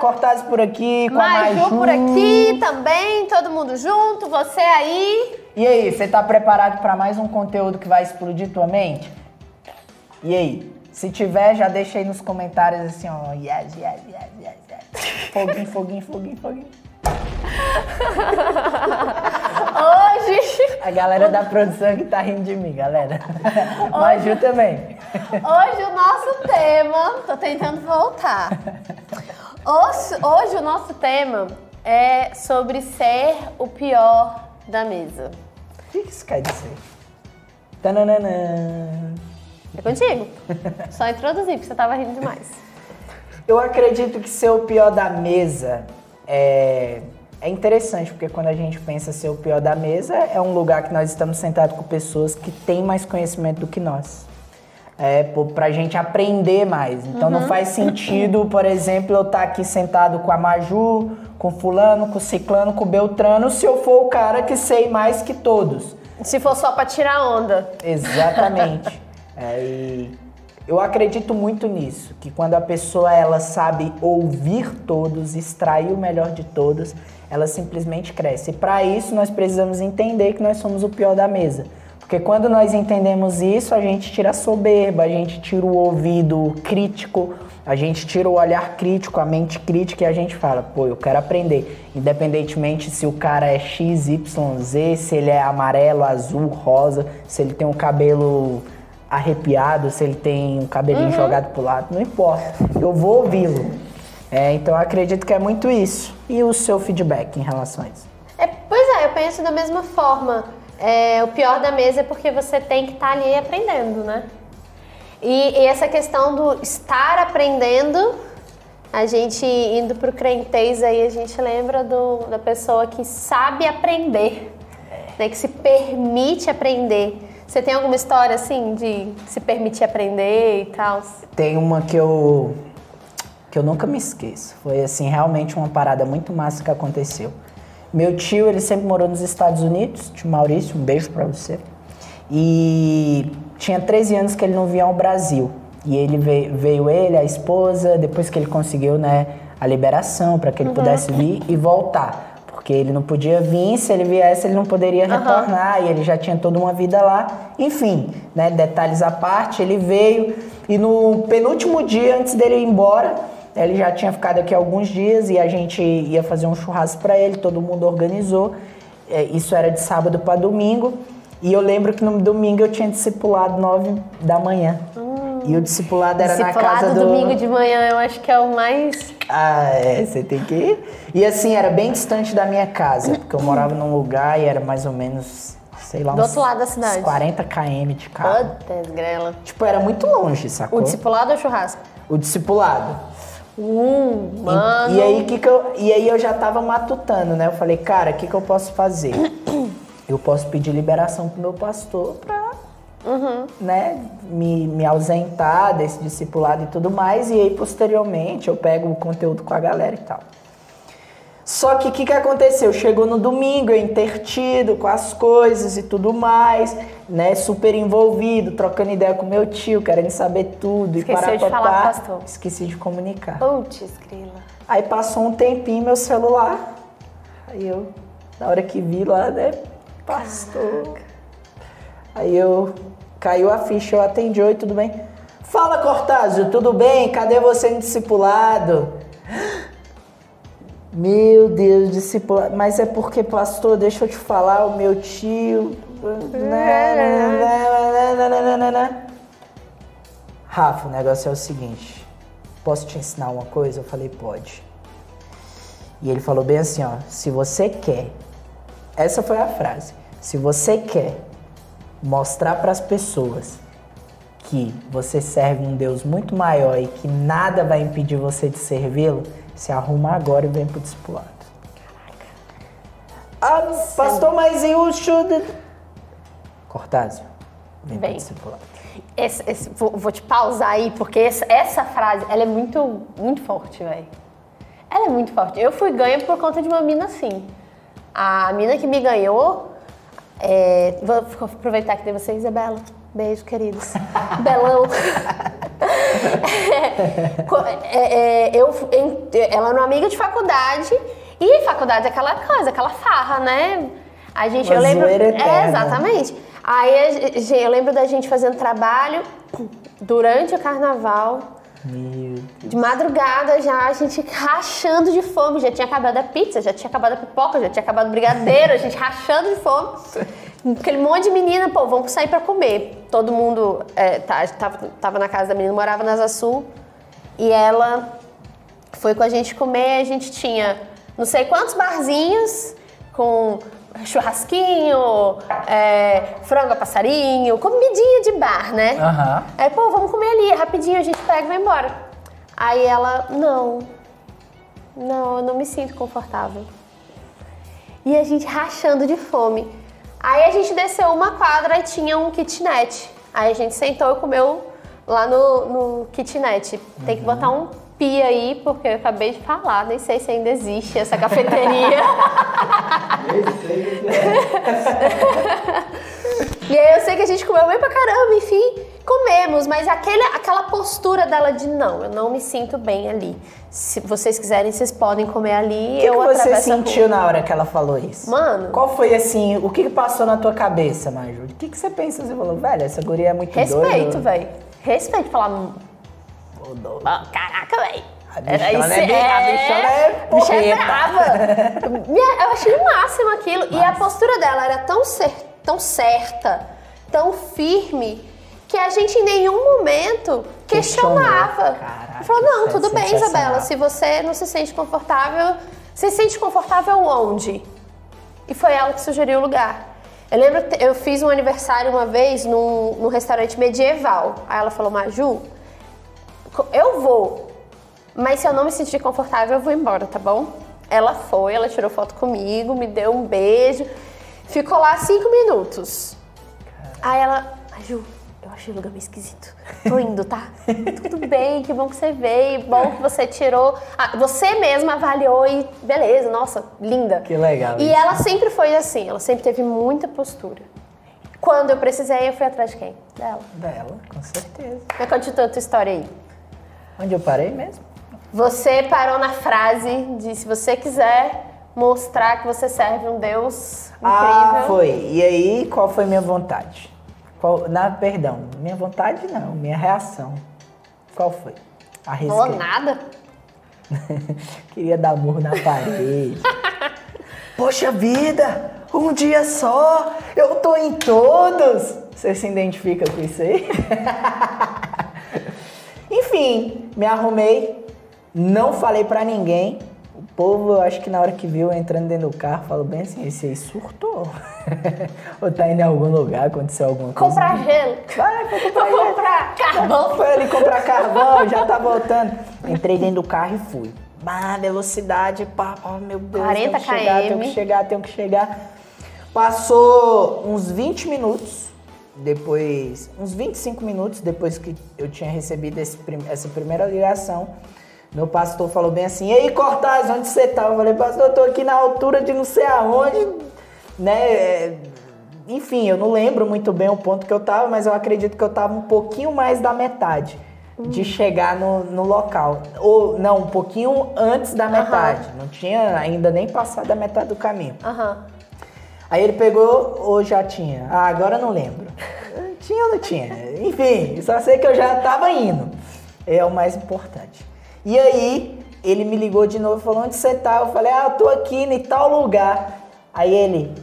Cortaz por aqui, com Maju, a Maju por aqui também, todo mundo junto, você aí. E aí, você tá preparado para mais um conteúdo que vai explodir tua mente? E aí? Se tiver, já deixa aí nos comentários assim, ó. Yes, yes, yes, yes, yes. Foguinho, foguinho, foguinho, foguinho. Hoje, A galera da produção que tá rindo de mim, galera. Maju também. hoje o nosso tema, tô tentando voltar. Hoje, hoje o nosso tema é sobre ser o pior da mesa. O que que isso quer dizer? Tananana. É contigo. Só introduzir, porque você tava rindo demais. Eu acredito que ser o pior da mesa é, é interessante, porque quando a gente pensa ser o pior da mesa, é um lugar que nós estamos sentados com pessoas que têm mais conhecimento do que nós. É, pô, pra gente aprender mais. Então não faz sentido, por exemplo, eu estar aqui sentado com a Maju, com fulano, com ciclano, com Beltrano, se eu for o cara que sei mais que todos. Se for só pra tirar onda. Exatamente. É, e eu acredito muito nisso, que quando a pessoa ela sabe ouvir todos, extrair o melhor de todos, ela simplesmente cresce. E para isso nós precisamos entender que nós somos o pior da mesa. Porque quando nós entendemos isso, a gente tira a soberba, a gente tira o ouvido crítico, a gente tira o olhar crítico, a mente crítica e a gente fala, pô, eu quero aprender. Independentemente se o cara é X, Y, Z, se ele é amarelo, azul, rosa, se ele tem um cabelo arrepiado, se ele tem um cabelinho jogado pro lado, não importa. Eu vou ouvi-lo. É, então eu acredito que é muito isso. E o seu feedback em relação a isso? É, pois é, eu penso da mesma forma. É, o pior da mesa é porque você tem que estar ali aprendendo, né? E, e essa questão do estar aprendendo, a gente indo pro crentez aí, a gente lembra do, da pessoa que sabe aprender, né? Que se permite aprender. Você tem alguma história assim de se permitir aprender e tal? Tem uma que eu que eu nunca me esqueço. Foi assim, realmente uma parada muito massa que aconteceu. Meu tio, ele sempre morou nos Estados Unidos, tio Maurício, um beijo pra você. E tinha 13 anos que ele não vinha ao Brasil. E ele veio, veio ele, a esposa, depois que ele conseguiu, né, a liberação para que ele pudesse vir e voltar. Porque ele não podia vir, se ele viesse, ele não poderia retornar, e ele já tinha toda uma vida lá. Enfim, né, detalhes à parte, ele veio e no penúltimo dia antes dele ir embora, ele já tinha ficado aqui alguns dias e a gente ia fazer um churrasco para ele, todo mundo organizou. É, isso era de sábado para domingo. E eu lembro que no domingo eu tinha discipulado nove da manhã. E o discipulado era na Discipulado casa do. domingo de manhã, eu acho que é o mais. Ah, é, você tem que ir. E assim, era bem distante da minha casa, porque eu morava num lugar e era mais ou menos, sei lá, Do outro lado da cidade. uns 40 km de carro. Puta grela. Tipo, era muito longe, sacou? O discipulado ou churrasco? O discipulado. Hum, E- mano. E, aí, que que eu, e aí eu já tava matutando, né? Eu falei, cara, o que, que eu posso fazer? Eu posso pedir liberação pro meu pastor pra né, me, me ausentar desse discipulado e tudo mais. E aí, posteriormente, eu pego o conteúdo com a galera e tal. Só que o que, que aconteceu? Chegou no domingo, eu intertido com as coisas e tudo mais, né? Super envolvido, trocando ideia com meu tio, querendo saber tudo. Esqueceu e de falar pastor. Esqueci de comunicar. Putz, grila. Aí passou um tempinho meu celular. Aí eu, na hora que vi lá, né? Pastor. Aí eu caiu a ficha, eu atendi, oi, tudo bem? Fala, Cortázio, tudo bem? Cadê você no discipulado? Meu Deus, discipulado. Mas é porque, pastor, deixa eu te falar, o meu tio. Rafa, o negócio é o seguinte. Posso te ensinar uma coisa? Eu falei, pode. E ele falou bem assim, ó, se você quer, essa foi a frase. Se você quer mostrar para as pessoas que você serve um Deus muito maior e que nada vai impedir você de servi-lo, se arruma agora e vem pro discipulado. Ah, pastor, mas e o chudo? Cortázio, vem pro Bem. discipulado. Esse- esse- vou, vou te pausar aí, porque essa, essa frase, ela é muito, muito forte, velho. Ela é muito forte. Eu fui ganha por conta de uma mina assim. A mina que me ganhou, é, vou aproveitar que tem você, Isabela. Beijo, queridos. Belão. É, é, eu, ela era uma amiga de faculdade e faculdade é aquela coisa, aquela farra, né? A gente, Uma eu lembro. É, exatamente. Aí eu lembro da gente fazendo trabalho durante o carnaval. De madrugada já, a gente rachando de fome. Já tinha acabado a pizza, já tinha acabado a pipoca, já tinha acabado o brigadeiro, a gente rachando de fome. Aquele monte de menina, pô, vamos sair pra comer. Todo mundo é, tá, tava, tava na casa da menina, morava na Sul. E ela foi com a gente comer, a gente tinha não sei quantos barzinhos com churrasquinho, é, frango a passarinho, comidinha de bar, né? Aham. Aí, pô, vamos comer ali, rapidinho, a gente pega e vai embora. Aí ela, não, não, eu não me sinto confortável. E a gente rachando de fome. Aí a gente desceu uma quadra e tinha um kitnet. Aí a gente sentou e comeu lá no, no kitnet. Tem que botar um pi aí, porque eu acabei de falar, nem sei se ainda existe essa cafeteria. E aí eu sei que a gente comeu bem pra caramba, enfim, comemos, mas aquele, aquela postura dela de não, eu não me sinto bem ali. Se vocês quiserem, vocês podem comer ali. O que, eu que você sentiu na hora que ela falou isso? Mano. Qual foi assim, o que, que passou na tua cabeça, Maju? O que, que você pensa? Você falou, velho, essa guria é muito doida. Respeito, velho. Respeito. Falar, "Hum, Ô, doido. ó, caraca, velho. A bichona é bem- a bichona é a bicha é porreta." brava. Eu achei o máximo aquilo. E a postura dela era tão, cer- tão certa, tão firme, que a gente em nenhum momento questionava. Caraca, Falou, não, tudo bem. Isabela. Se você não se sente confortável, você se sente confortável onde? E foi ela que sugeriu o lugar. Eu lembro, eu fiz um aniversário uma vez num, num restaurante medieval. Aí ela falou, Maju, eu vou, mas se eu não me sentir confortável, eu vou embora, tá bom? Ela foi, ela tirou foto comigo, me deu um beijo, ficou lá cinco minutos. Aí ela, Maju, eu achei o lugar meio esquisito. Tô indo, tá? Tudo bem, que bom que você veio, bom que você tirou. Ah, você mesma avaliou e beleza, nossa, linda. Que legal E isso. ela sempre foi assim, ela sempre teve muita postura. Quando eu precisei, eu fui atrás de quem? Dela. Dela, com certeza. Mas continua a tua história aí. Onde eu parei mesmo? Você parou na frase de se você quiser mostrar que você serve um Deus incrível. Ah, foi. E aí, qual foi minha vontade? Qual, na, perdão, minha vontade não, minha reação. Qual foi? Falou Arrisquei. nada? Queria dar murro na parede. Poxa vida, um dia só, eu tô em todos. Você se identifica com isso aí? Enfim, me arrumei, não falei pra ninguém. O povo, eu acho que na hora que viu entrando dentro do carro, falou bem assim, esse aí surtou. Ou tá indo em algum lugar, aconteceu alguma coisa. Comprar gelo. Vai, vou comprar Vou gelo. comprar carvão. Foi ali comprar carvão, já tá voltando. Entrei dentro do carro e fui. Bah, velocidade, pá, oh meu Deus. 40 tenho que chegar, km. tenho que chegar, tenho que chegar. Passou uns 20 minutos, depois, uns 25 minutos depois que eu tinha recebido prim- essa primeira ligação. Meu pastor falou bem assim, e aí Cortaz, onde você tá? Eu falei, pastor, eu tô aqui na altura de não sei aonde, né? é, Enfim, eu não lembro muito bem o ponto que eu tava, mas eu acredito que eu tava um pouquinho mais da metade de chegar no, no local. Ou, não, um pouquinho antes da metade. Não tinha ainda nem passado da metade do caminho. Aí ele pegou ou já tinha? Ah, agora eu não lembro. Tinha ou não tinha? Enfim, só sei que eu já tava indo. É o mais importante. E aí, ele me ligou de novo e falou: onde você tá? Eu falei: ah, eu tô aqui em tal lugar. Aí ele,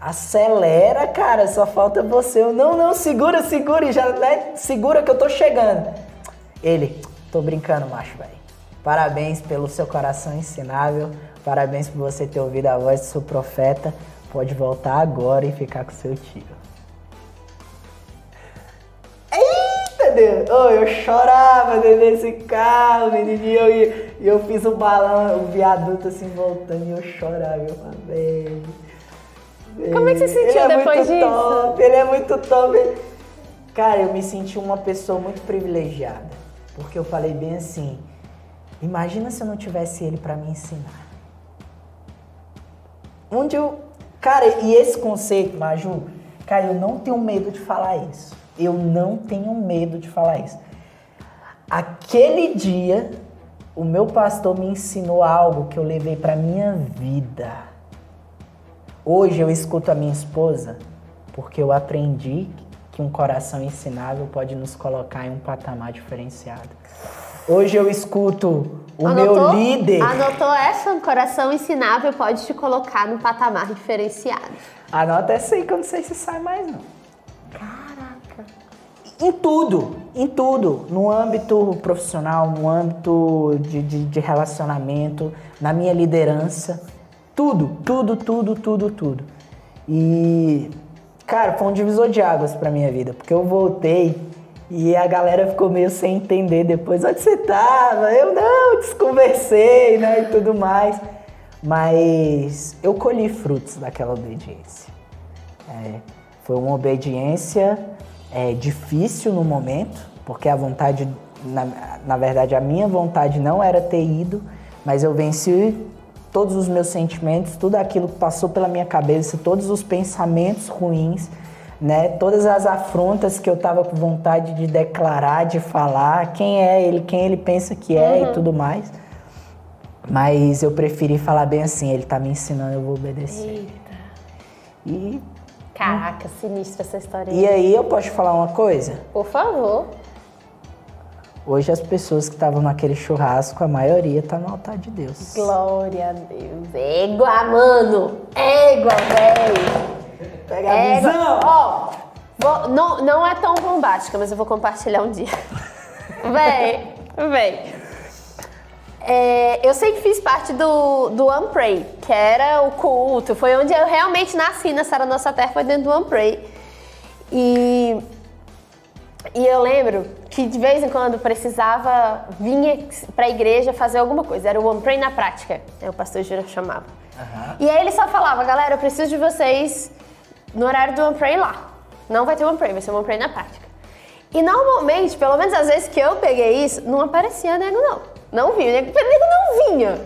acelera, cara, só falta você. Eu, não, não, segura, segura, já né, segura que eu tô chegando. Ele, tô brincando, macho, velho. Parabéns pelo seu coração ensinável. Parabéns por você ter ouvido a voz do seu profeta. Pode voltar agora e ficar com seu tio. Deus! Ô, eu chorava dentro desse carro, menino. E eu, e eu fiz o balão, o viaduto assim voltando e eu chorava. Eu velho. Como é que você sentiu ele é depois muito disso? Top, ele é muito top. ele- Cara, eu me senti uma pessoa muito privilegiada. Porque eu falei bem assim: imagina se eu não tivesse ele pra me ensinar. Onde eu. Cara, e esse conceito, Maju, cara, eu não tenho medo de falar isso. Eu não tenho medo de falar isso. Aquele dia, o meu pastor me ensinou algo que eu levei para minha vida. Hoje eu escuto a minha esposa porque eu aprendi que um coração ensinável pode nos colocar em um patamar diferenciado. Hoje eu escuto o Anotou? meu líder. Anotou essa? Um coração ensinável pode te colocar num patamar diferenciado. Anota essa aí que eu não sei se sai mais não. Em tudo, em tudo. No âmbito profissional, no âmbito de, de, de relacionamento, na minha liderança. Tudo, tudo, tudo, tudo, tudo. E, cara, foi um divisor de águas pra minha vida, porque eu voltei e a galera ficou meio sem entender depois onde você tava. Eu não, desconversei, né, e tudo mais. Mas eu colhi frutos daquela obediência. É, foi uma obediência é, difícil no momento, porque a vontade, na, na verdade, a minha vontade não era ter ido, mas eu venci todos os meus sentimentos, tudo aquilo que passou pela minha cabeça, todos os pensamentos ruins, né? Todas as afrontas que eu tava com vontade de declarar, de falar, quem é ele, quem ele pensa que é e tudo mais. Mas eu preferi falar bem assim, ele tá me ensinando, eu vou obedecer. Eita. E, Caraca, sinistra essa história. e aí eu posso falar uma coisa? Por favor. Hoje as pessoas que estavam naquele churrasco, a maioria tá no altar de Deus. Glória a Deus. Égua, mano. Égua, velho. Pega a Égua. visão! Ó, não, não é tão bombástica, mas eu vou compartilhar um dia. Véi, véi. É, eu sempre fiz parte do, do Unpray, que era o culto. Foi onde eu realmente nasci na Sara Nossa Terra, foi dentro do Unpray. E, e eu lembro que de vez em quando precisava vir pra igreja fazer alguma coisa. Era o Unpray na prática, é o pastor Júlio chamava. E aí ele só falava, galera, eu preciso de vocês no horário do Unpray lá. Não vai ter Unpray, vai ser Unpray na prática. E normalmente, pelo menos às vezes que eu peguei isso, não aparecia nego não. Não vinha, nego, nego não vinha.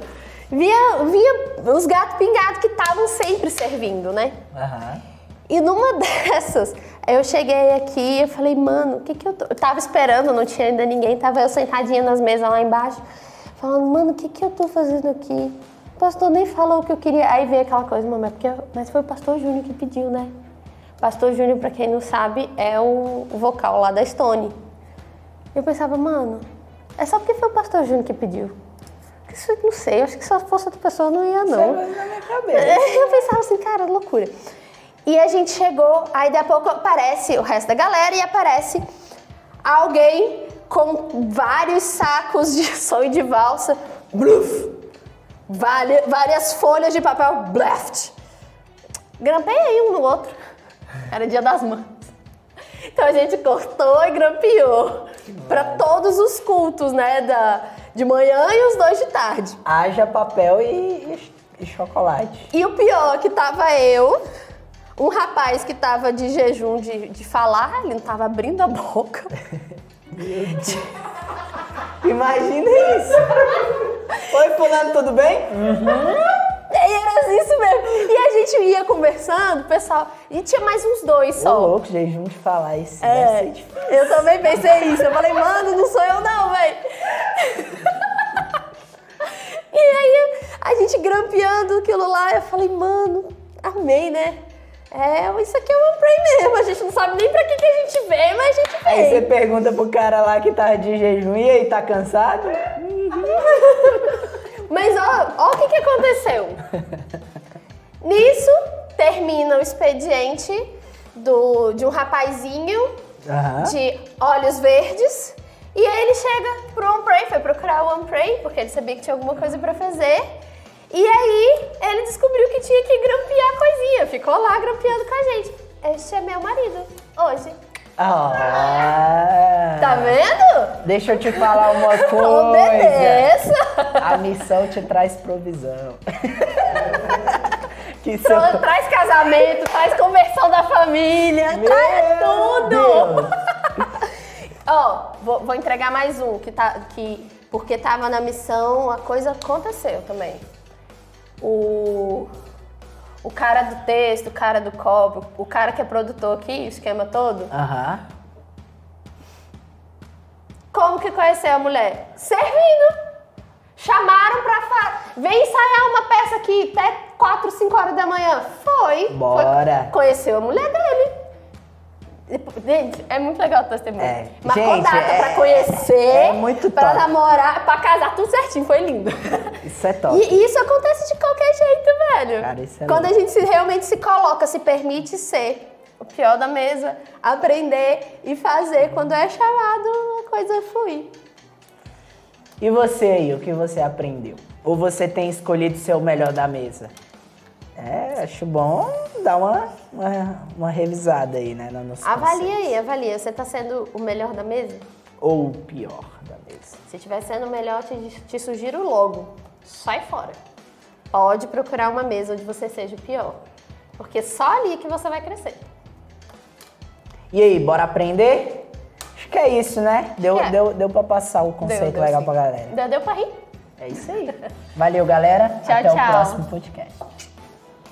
Via, via os gatos pingados que estavam sempre servindo, né? Aham. E numa dessas, eu cheguei aqui e falei, mano, o que que eu tô... Eu tava esperando, não tinha ainda ninguém, tava eu sentadinha nas mesas lá embaixo, falando, mano, o que que eu tô fazendo aqui? O pastor nem falou o que eu queria. Aí veio aquela coisa, mamãe, porque eu- mas foi o pastor Júnior que pediu, né? Pastor Júnior, pra quem não sabe, é o vocal lá da Stone. Eu pensava, mano, é só porque foi o pastor Júnior que pediu. Isso, não sei, acho que se fosse outra pessoa não ia, não. Isso é na minha cabeça. Eu pensava assim, cara, loucura. E a gente chegou, aí daqui a pouco aparece o resto da galera e aparece alguém com vários sacos de sonho de valsa. Bluf! Vale- várias folhas de papel. Bleft! Grampei um no outro. Era dia das mães. Então a gente cortou e grampeou. Pra todos os cultos, né? Da, de manhã e os dois de tarde. Haja papel e, e- e chocolate. E o pior, que tava eu, um rapaz que tava de jejum de, de falar, ele não tava abrindo a boca. Imagina isso. Oi, fulano, tudo bem? E conversando, o pessoal. E tinha mais uns dois Ô, só. louco, jejum de falar isso. É, eu também pensei isso. Eu falei, mano, não sou eu não, velho. E aí a gente grampeando aquilo lá, eu falei, mano, amei, né? É, isso aqui é um pray mesmo. A gente não sabe nem pra que, que a gente veio, mas a gente veio. Aí você pergunta pro cara lá que tá de jejum, e aí, tá cansado? Mas ó, ó o que, que aconteceu. Nisso, termina o expediente do, de um rapazinho Aham. de olhos verdes. E aí ele chega pro Unpray, foi procurar o Unpray, porque ele sabia que tinha alguma coisa pra fazer. E aí ele descobriu que tinha que grampear a coisinha. Ficou lá grampeando com a gente. Este é meu marido, hoje. Ah. Tá vendo? Deixa eu te falar uma coisa. Obedeça! A missão te traz provisão. que. Tra- Traz casamento, traz conversão da família, traz tudo! Ó, vou, vou entregar mais um, que tá. Que, porque tava na missão, a coisa aconteceu também. O. O cara do texto, o cara do copo, o cara que é produtor aqui, o esquema todo, Aham. Como que conheceu a mulher? Servindo. Chamaram pra fa... Vem ensaiar uma peça aqui até 4, 5 horas da manhã. Foi. Bora. Foi. Conheceu a mulher dele. Gente, é muito legal o testemunho. É. Marcou Gente, data é- pra conhecer, é muito pra top. namorar, pra casar, tudo certinho, foi lindo. Isso é top. E isso acontece de qualquer jeito, velho. Cara, isso é Quando louco. a gente se- realmente se coloca, se permite ser o pior da mesa, aprender e fazer quando é chamado, a coisa flui. E você aí, o que você aprendeu? Ou você tem escolhido ser o melhor da mesa? É, acho bom dar uma, uma, uma revisada aí, né? no nosso Avalia aí, avalia. Você tá sendo o melhor da mesa? Ou o pior da mesa. Se estiver sendo o melhor, te, te sugiro logo. Sai fora. Pode procurar uma mesa onde você seja o pior. Porque só ali que você vai crescer. E aí, bora aprender? Que é isso, né? Deu, é. deu, deu pra passar o conceito deu legal sim. pra galera. Deu, deu pra rir? É isso aí. Valeu, galera. Tchau, Até tchau. o próximo podcast.